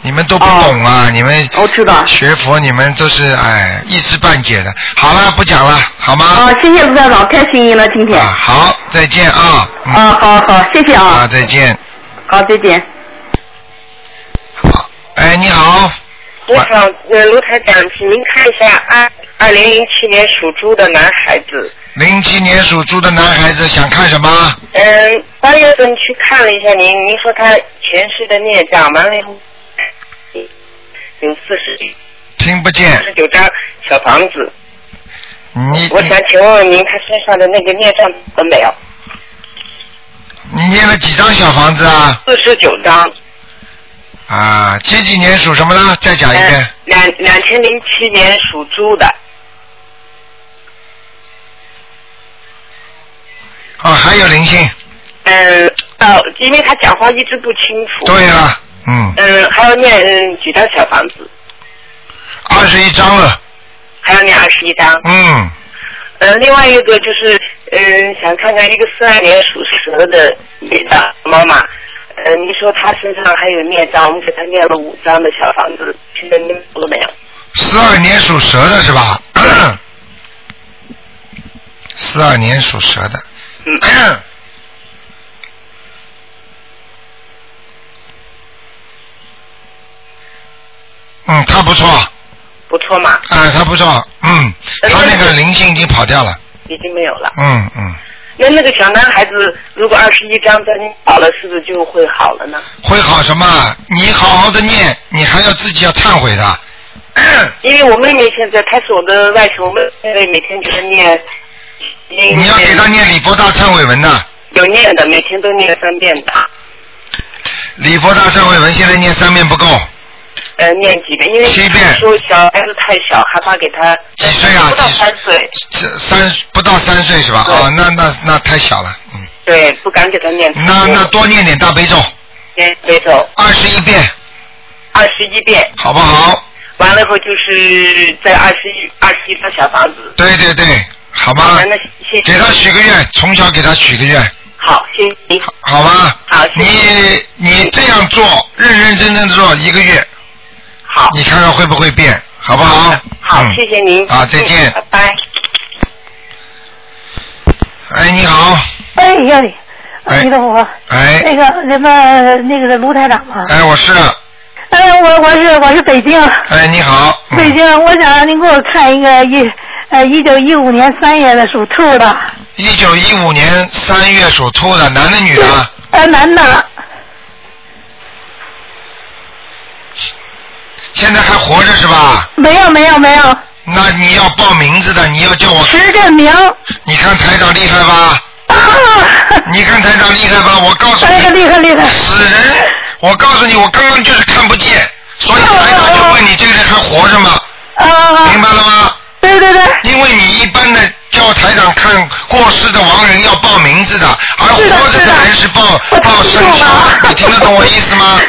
你们都不懂啊！你们我知道。学佛，你们都是哎一知半解的。好了，不讲了，好吗？啊，谢谢卢站长，太幸运了今天。啊，好，再见啊！嗯、啊，好好，谢谢啊。啊，再见。好，再见。哎，你好，你好，呃，卢台长，请您看一下二二零零七年属猪的男孩子，零七年属猪的男孩子想看什么？嗯，八月份去看了一下您，您说他前世的孽障，完了以后有四十听不见四。十九张小房子，你我想请问问您，他身上的那个孽障了没有？你念了几张小房子啊？四十九张，啊，几几年属什么呢？再讲一遍。两两千零七年属猪的，哦，还有灵性。嗯，呃，因为他讲话一直不清楚。对了，嗯，嗯，还要念嗯几张小房子，二十一张了。还要念二十一张。嗯，呃，另外一个就是，嗯，想看看一个四二年属蛇的女的妈妈，呃，您说她身上还有孽障，我们给她念了五张的小房子，现在念了没有？四二年属蛇的是吧？四二年属蛇的。嗯。嗯，他不错，不错嘛，啊，他不错，嗯，他那个灵性已经跑掉了，已经没有了。嗯嗯，那那个小男孩子，如果二十一张再念好了，是不是就会好了呢？会好什么？你好好的念，你还要自己要忏悔的。因为我妹妹现在，她是我的外甥，我妹妹每天给她念，你要给他念礼佛大忏悔文呢，有念的，每天都念三遍的。礼佛大忏悔文现在念三遍不够，呃，念几遍，因为七遍说小孩子太小，害怕给他几岁啊不到几三岁，三不到三岁是吧？对哦，那那那太小了，嗯，对，不敢给他念。那那多念点大悲咒，念悲咒二十一遍，二十一遍，好不好？完了以后就是在二十一二十一套小房子。对对对，好吗好？那谢谢。给他许个愿，从小给他许个愿，好，谢谢您。好吧？好，谢谢。你你这样做，认认真真的做一个月，好，你看看会不会变，好不好？好，嗯。谢谢您。啊再见。嗯拜拜。哎，你好，哎呀，哎。你等我，哎。那个什么那个卢台长啊，哎，我是，哎，我我是我是北京，哎，你好，嗯。北京，我想让您给我看一个一呃一九一五年三月的属兔的，一九一五年三月属兔的，男的女的？呃男的，现在还活着是吧？没有没有没有，那你要报名字的，你要叫我。石振明。你看台长厉害吧？啊你看台长厉害吧？我告诉你。哎呀厉害厉害死人！我告诉你，我刚刚就是看不见，所以台长就问你这个人还活着吗？啊。明白了吗？对对对。因为你一般的叫台长看过世的亡人要报名字的，而活着的人是报报生肖，你听得懂我意思吗？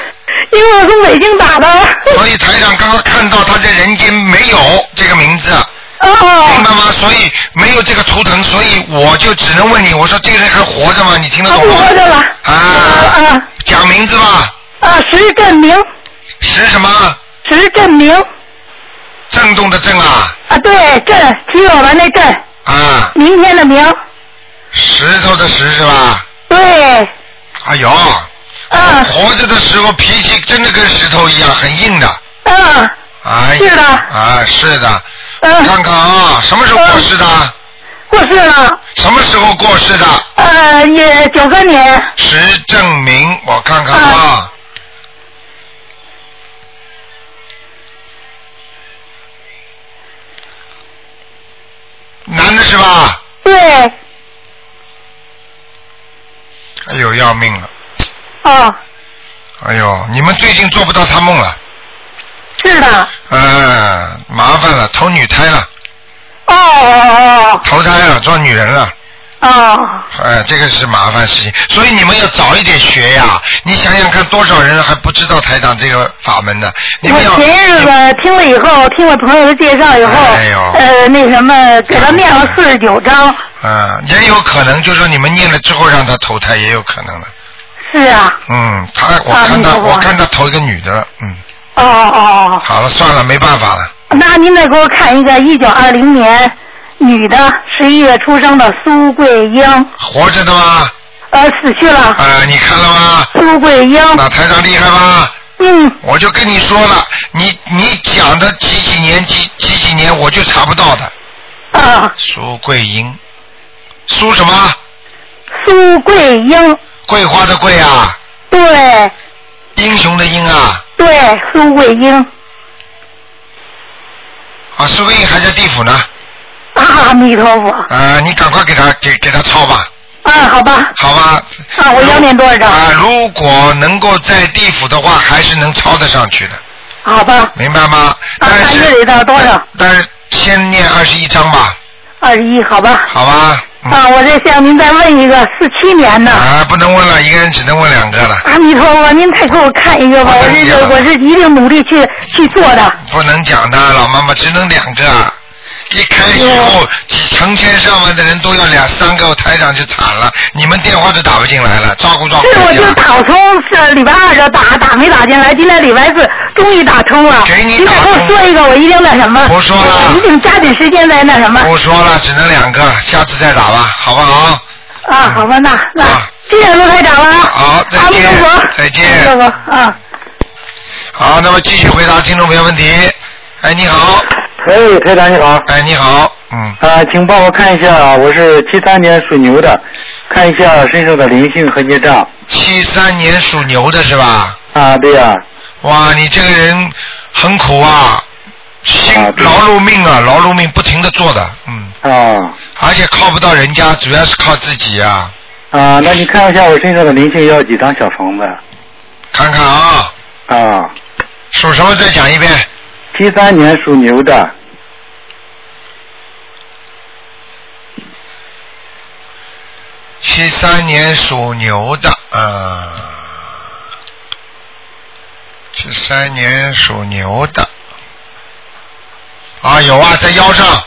因为我从北京打的。所以台长刚刚看到他在人间没有这个名字。哦。明白吗？所以没有这个图腾，所以我就只能问你，我说这个人还活着吗？你听得懂吗？活着了。啊啊。讲名字吧。啊，石振明。石什么？石振明。震动的震啊啊，对，震，提手完那振，啊，明天的明。石头的石是吧？对。哎呦。啊。活着的时候脾气真的跟石头一样，很硬的。嗯。哎。是的啊，是的。嗯。看看啊，什么时候过世的？过世了。什么时候过世的？呃，也九三年。石正明，我看看啊。男的是吧？对。哎呦，要命了！哦，哎呦，你们最近做不到他梦了。是的。嗯，麻烦了，投女胎了，哦哦哦投胎了，做女人了。哦，哎，这个是麻烦事情，所以你们要早一点学呀。你想想看，多少人还不知道台长这个法门呢？你们要我前日子听了以后，听了朋友的介绍以后，哎呦呃，那什么，给他念了四十九章。啊，也有可能，就是说你们念了之后让他投胎，也有可能的。是啊，嗯，他我看他啊你说吧我看到投一个女的了，嗯，哦哦哦，好了，算了，没办法了。那您再给我看一个一九二零年女的，十一月出生的苏桂英，活着的吗？呃，死去了。呃，你看了吗？苏桂英。那台长厉害吧？嗯。我就跟你说了，你你讲的几几年几几几年，我就查不到的。啊。苏桂英，苏什么？苏桂英。桂花的桂啊，对英雄的英啊，对，苏桂英。啊，苏桂英还在地府呢。啊，阿弥陀佛。啊，你赶快给他给给他抄吧。啊，好吧。好吧。啊，我要念多少张？啊，如果能够在地府的话，还是能抄得上去的，好吧。明白吗？啊，看这里的多少？但是先念二十一章吧，二十一，好吧。好吧？啊，我再向您再问一个，四七年的。啊，不能问了，一个人只能问两个了，阿弥陀佛，您再给我看一个吧，我这个我是一定努力去去做的。不能讲的，老妈妈只能两个。一开始以后，几成千上万的人都要两三个，台长就惨了，你们电话都打不进来了，照顾照顾是，我就打通是礼拜二就打打没打进来，今天礼拜四终于打通了。给你您再给我说一个，我一定那什么。不说了我一定加紧时间再那什么。不说了，只能两个，下次再打吧，好不好？啊，好吧，那那谢谢陆台长了。好，再见陀佛，再见。啊。好，那么继续回答听众朋友问题。哎，你好。哎，台长你好。哎，你好。嗯。啊，请帮我看一下，我是七三年属牛的，看一下身上的灵性和孽障。七三年属牛的是吧？啊，对呀、哇，你这个人很苦啊，辛劳碌命啊，劳碌命不停的做的，嗯。啊。而且靠不到人家，主要是靠自己啊。啊，那你看一下我身上的灵性要几张小房子？看看啊。啊。属什么？再讲一遍。七三年属牛的。七三年属牛的，啊，七三年属牛的，啊，有啊，在腰上。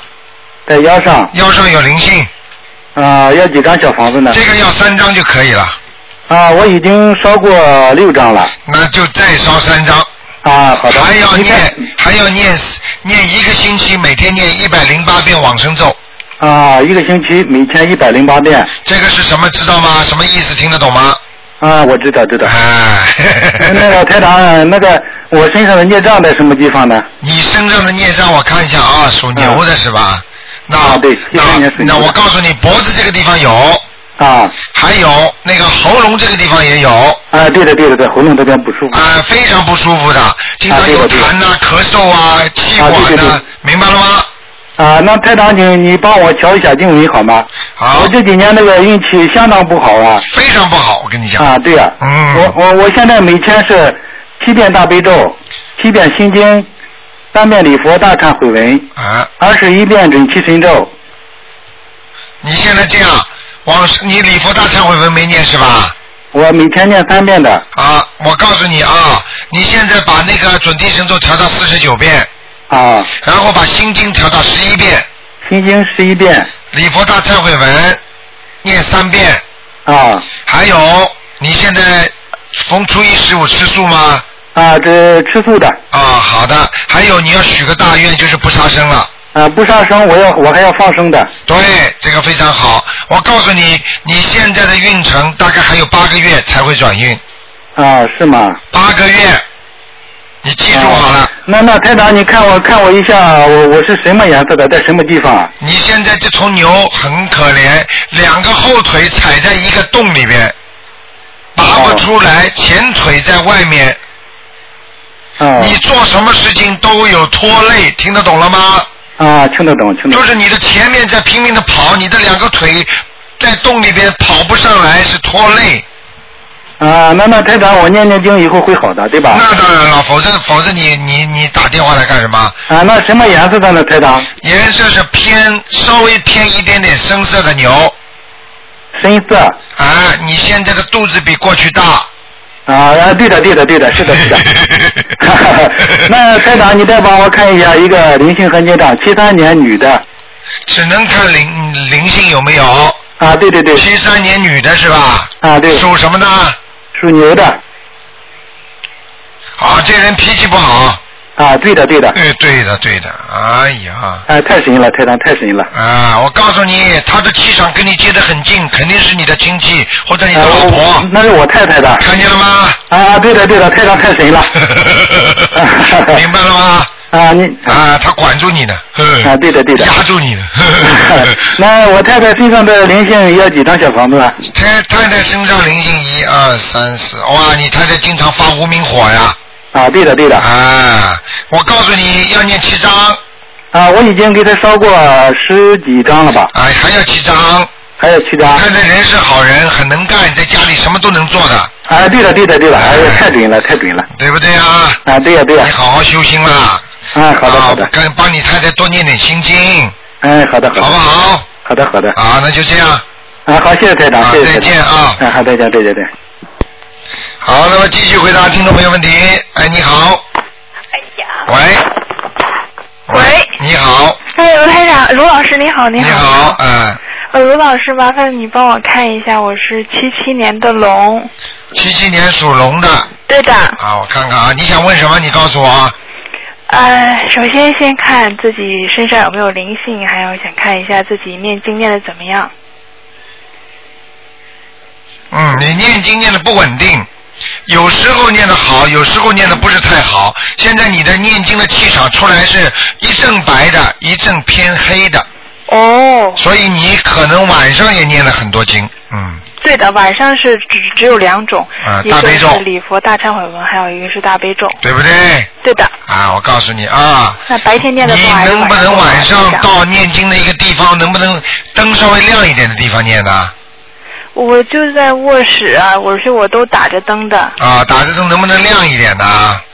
在腰上。腰上有灵性。啊，要几张小房子呢？这个要三张就可以了。啊，我已经烧过六张了。那就再烧三张。啊，好的。还要念，还要念念一个星期，每天念一百零八遍往生咒。啊，一个星期每天一百零八遍。这个是什么？知道吗？什么意思？听得懂吗？啊，我知道知道。啊，那个台长，那个我身上的孽障在什么地方呢？你身上的孽障我看一下啊，属牛的是吧？那、啊，对，那那我告诉你，脖子这个地方有。啊。还有那个喉咙这个地方也有。啊，对的对的对，喉咙这边不舒服。啊，非常不舒服的，经常有痰呐、咳嗽啊、气管呐、啊对对对明白了吗？啊，那太长，你你帮我调一下经文好吗？好。我这几年那个运气相当不好啊。非常不好，我跟你讲。啊，对呀、嗯。我我我现在每天是七遍大悲咒，七遍心经，三遍礼佛大忏悔文，啊，二十一遍准提神咒。你现在这样，往你礼佛大忏悔文没念是吧？我每天念三遍的。啊，我告诉你啊，你现在把那个准提神咒调到四十九遍。啊。然后把心经调到十一遍。心经十一遍。礼佛大忏悔文念三遍。啊。还有，你现在逢初一十五吃素吗？啊，这吃素的。啊，好的。还有，你要许个大愿，就是不杀生了。啊，不杀生，我要我还要放生的。对，这个非常好。我告诉你，你现在的运程大概还有八个月才会转运。啊，是吗？八个月，你记住好了。那那台长，你看我看我一下，我我是什么颜色的，在什么地方啊？你现在这头牛很可怜，两个后腿踩在一个洞里边，拔不出来，前腿在外面。啊。你做什么事情都有拖累，听得懂了吗？啊，听得懂，听得懂。就是你的前面在拼命的跑，你的两个腿在洞里边跑不上来，是拖累。啊，那那台长，我念念经以后会好的，对吧？那当然了，否则否则你你你打电话来干什么？啊，那什么颜色的呢，台长？颜色是偏稍微偏一点点深色的牛。深色。啊，你现在的肚子比过去大。啊啊，对的对的对的，是的是的。那台长，你再帮我看一下一个灵性和孽障，七三年女的。只能看灵灵性有没有。啊，对对对。七三年女的是吧？啊，对。属什么的？属牛的。啊，这人脾气不好。啊，对的对的。对对的对的，哎呀。哎，太神了，太长太神了。啊，我告诉你，他的气场跟你接得很近，肯定是你的亲戚或者你的老婆。那是我太太的。看见了吗？啊，对的对的，太长太神了。明白了吗？啊，你啊，他管住你呢。啊，对的对的。压住你呢。那我太太身上的灵性要几张小房子啊？太太太身上灵性一二三四，哇，你太太经常发无名火呀。啊，对的对的。啊，我告诉你要念七张。啊，我已经给他烧过十几张了吧？啊，还要七张。还有七张。看这人是好人，很能干，在家里什么都能做的。啊，对的对的对的，哎呀，太准了太准了。对不对啊？啊，对呀对呀。你好好修心啦。啊，好的好的。跟帮你太太多念点心经。哎，好的好的。好不好？好的好的。啊，那就这样。啊，好，谢谢台长，谢谢。再见啊。啊，好，再见，再见，再见。好，那么继续回答听众朋友问题。哎，你好。哎呀喂。喂。你好。哎，卢台长，卢老师你好，你好。你好，嗯。呃，卢老师，麻烦你帮我看一下，我是七七年的龙。七七年属龙的。对的。啊，我看看啊，你想问什么？你告诉我啊。呃，首先先看自己身上有没有灵性，还有想看一下自己念经念的怎么样。嗯，你念经念的不稳定，有时候念的好，有时候念的不是太好。现在你的念经的气场出来是一阵白的，一阵偏黑的。哦。所以你可能晚上也念了很多经，嗯。对的，晚上是只只有两种，啊，一大悲咒个是礼佛大忏悔文，还有一个是大悲咒。对不对？对的。啊，我告诉你啊，那白天念的你多还是能不能晚上到念经的一个地方，能不能灯稍微亮一点的地方念呢？我就在卧室啊，我是我都打着灯的。啊，打着灯能不能亮一点呢？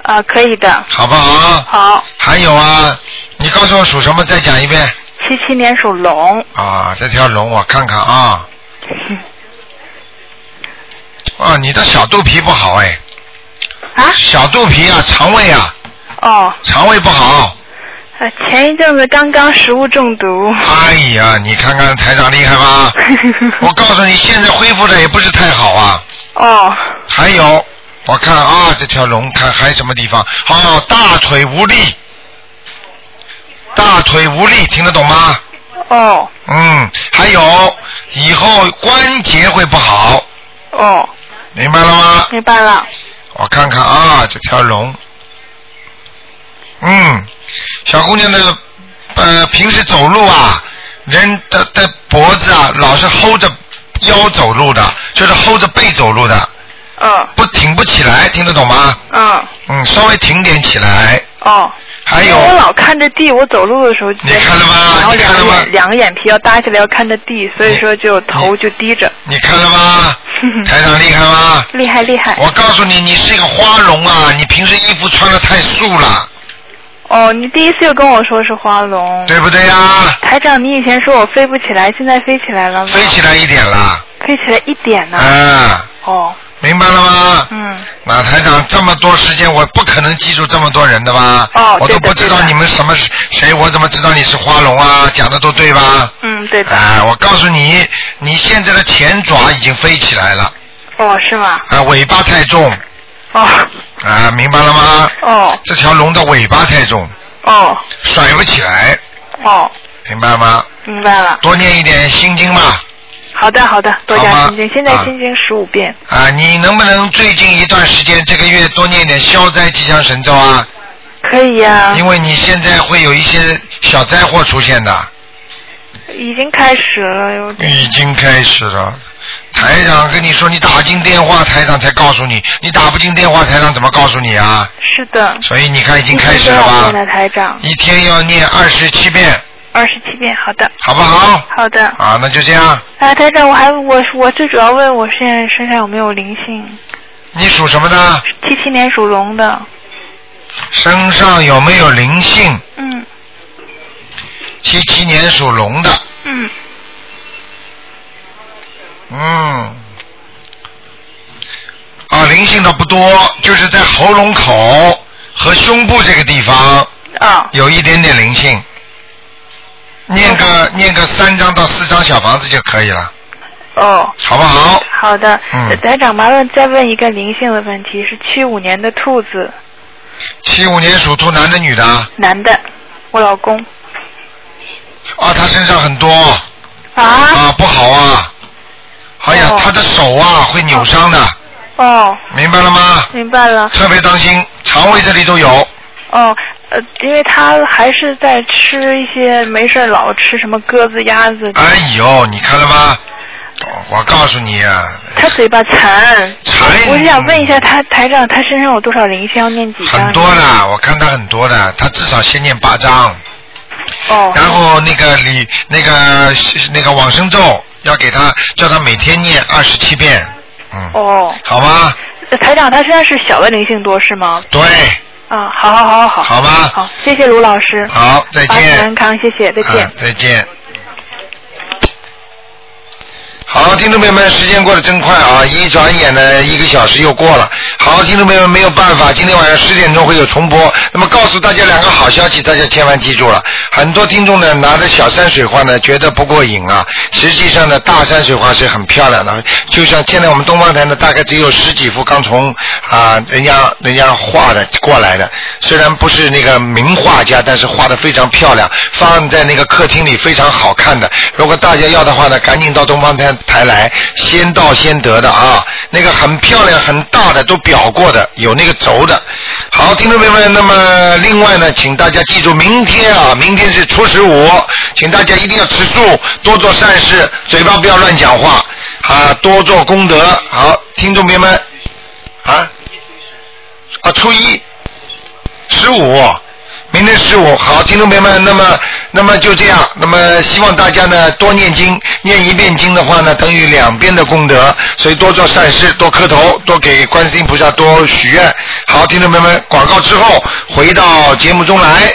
啊，可以的。好不好？好。还有啊，你告诉我属什么？再讲一遍。七七年属龙。啊，这条龙我看看啊。啊，你的小肚皮不好哎。啊？小肚皮啊，肠胃啊，哦。肠胃不好。呃，前一阵子刚刚食物中毒。哎呀，你看看台长厉害吧？我告诉你，现在恢复的也不是太好啊。哦。还有，我看啊，这条龙看还有什么地方？哦，大腿无力，大腿无力，听得懂吗？哦。嗯，还有以后关节会不好，哦，明白了吗？明白了。我看看啊，这条龙，嗯，小姑娘的呃平时走路啊，人的的脖子啊老是 hold 着腰走路的，就是 hold 着背走路的，嗯。不挺不起来，听得懂吗？嗯。嗯，稍微挺点起来。哦。还有我老看着地，我走路的时候就。你看了吗？然后两你看了吗两个眼皮要搭起来，要看着地，所以说就头就低着。你看了吗？台长厉害吗？厉害厉害。我告诉你，你是一个花容啊！你平时衣服穿的太素了，哦，你第一次就跟我说是花龙。对不对呀？台长，你以前说我飞不起来，现在飞起来了吗？飞起来一点了，飞起来一点呢。嗯，哦。明白了吗？嗯。那台长这么多时间，我不可能记住这么多人的吧？哦我都不知道你们什么谁，我怎么知道你是花龙啊？讲的都对吧？嗯，对的。哎，我告诉你，你现在的前爪已经飞起来了，哦，是吗？啊，尾巴太重。哦。啊，明白了吗？哦。这条龙的尾巴太重，哦甩不起来，哦，明白吗？明白了。多念一点心经嘛。好的好的，多加心经，现在啊心经十五遍。啊，你能不能最近一段时间，这个月多念点消灾吉祥神咒啊？可以呀、因为你现在会有一些小灾祸出现的，已经开始了，有点。已经开始了。台长跟你说，你打进电话，台长才告诉你；你打不进电话，台长怎么告诉你啊？是的。所以你看，已经开始了吧一天要念二十七遍，二十七遍，好的。好不好？好的。啊，那就这样。啊，台长，我还我我最主要问我现在身上有没有灵性？你属什么的？七七年属龙的。身上有没有灵性？嗯七七年属龙的，嗯，嗯，啊，灵性的不多，就是在喉咙口和胸部这个地方啊，有一点点灵性。念个念个三张到四张小房子就可以了，哦，好不好？好的。嗯台长，麻烦再问一个灵性的问题，是七五年的兔子，七五年属兔，男的女的啊？男的，我老公。啊，他身上很多啊啊，不好啊！哎呀，他的手啊会扭伤的，哦，明白了吗？明白了。特别当心，肠胃这里都有。哦，呃，因为他还是在吃一些没事儿老吃什么鸽子、鸭子，哎呦，你看了吗？哦我告诉你啊，他嘴巴馋。馋我是想问一下他台长，他身上有多少灵性？要念几张？很多的，我看他很多的，他至少先念八张。哦。然后那个李那个那个往生咒要给他叫他每天念二十七遍，嗯，哦。好吗？呃台长，他身上是小的灵性多是吗？对。啊，好好好好。好吗好，谢谢卢老师。好，再见。安康，谢谢，再见。啊再见。好，听众朋友们，时间过得真快啊！一转眼呢，一个小时又过了。好，听众朋友们，没有办法，今天晚上十点钟会有重播。那么告诉大家两个好消息，大家千万记住了。很多听众呢拿着小山水画呢觉得不过瘾啊，实际上呢大山水画是很漂亮的。就像现在我们东方台呢，大概只有十几幅刚从啊人家人家画的过来的，虽然不是那个名画家，但是画的非常漂亮，放在那个客厅里非常好看的。如果大家要的话呢，赶紧到东方台台来，先到先得的啊，那个很漂亮很大的都裱过的，有那个轴的。好，听众朋友们，那么另外呢，请大家记住，明天啊，明天是初十五，请大家一定要吃素，多做善事，嘴巴不要乱讲话啊，多做功德。好，听众朋友们，啊，啊，初一，十五。明天十五，好，听众朋友们，那么那么就这样，那么希望大家呢多念经，念一遍经的话呢，等于两遍的功德，所以多做善事，多磕头，多给观世音菩萨多许愿。好，听众朋友们，广告之后回到节目中来。